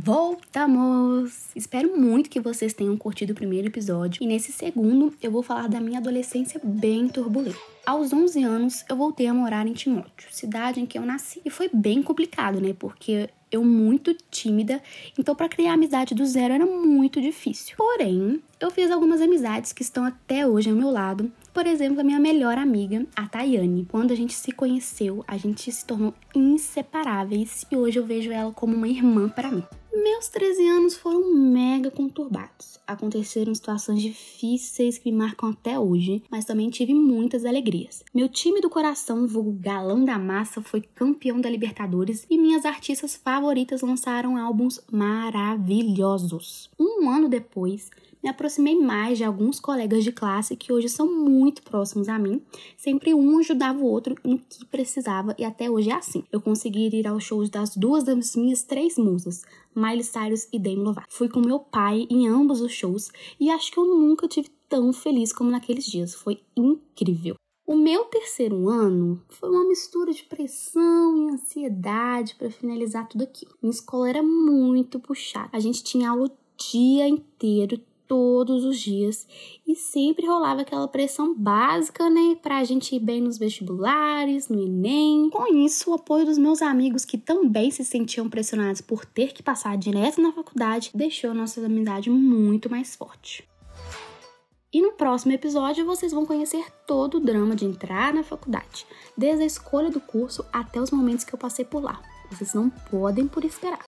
Voltamos! Espero muito que vocês tenham curtido o primeiro episódio e nesse segundo eu vou falar da minha adolescência bem turbulenta. Aos 11 anos eu voltei a morar em Timóteo, cidade em que eu nasci. E foi bem complicado, né? Porque eu muito tímida, então para criar amizade do zero era muito difícil. Porém, eu fiz algumas amizades que estão até hoje ao meu lado. Por exemplo, a minha melhor amiga, a Tayane. Quando a gente se conheceu, a gente se tornou inseparáveis e hoje eu vejo ela como uma irmã para mim. Meus 13 anos foram mega conturbados. Aconteceram situações difíceis que me marcam até hoje, mas também tive muitas alegrias. Meu time do coração, vulgo galão da massa, foi campeão da Libertadores e minhas artistas favoritas lançaram álbuns maravilhosos. Um ano depois, me aproximei mais de alguns colegas de classe que hoje são muito próximos a mim. Sempre um ajudava o outro no que precisava e até hoje é assim. Eu consegui ir aos shows das duas das minhas três musas, Miley Cyrus e Demi Lovato. Fui com meu pai em ambos os shows e acho que eu nunca tive tão feliz como naqueles dias. Foi incrível. O meu terceiro ano foi uma mistura de pressão e ansiedade para finalizar tudo aquilo. Minha escola era muito puxada. A gente tinha aula dia inteiro, todos os dias e sempre rolava aquela pressão básica, né, pra gente ir bem nos vestibulares, no Enem. Com isso, o apoio dos meus amigos que também se sentiam pressionados por ter que passar direto na faculdade deixou nossa amizade muito mais forte. E no próximo episódio vocês vão conhecer todo o drama de entrar na faculdade, desde a escolha do curso até os momentos que eu passei por lá. Vocês não podem por esperar.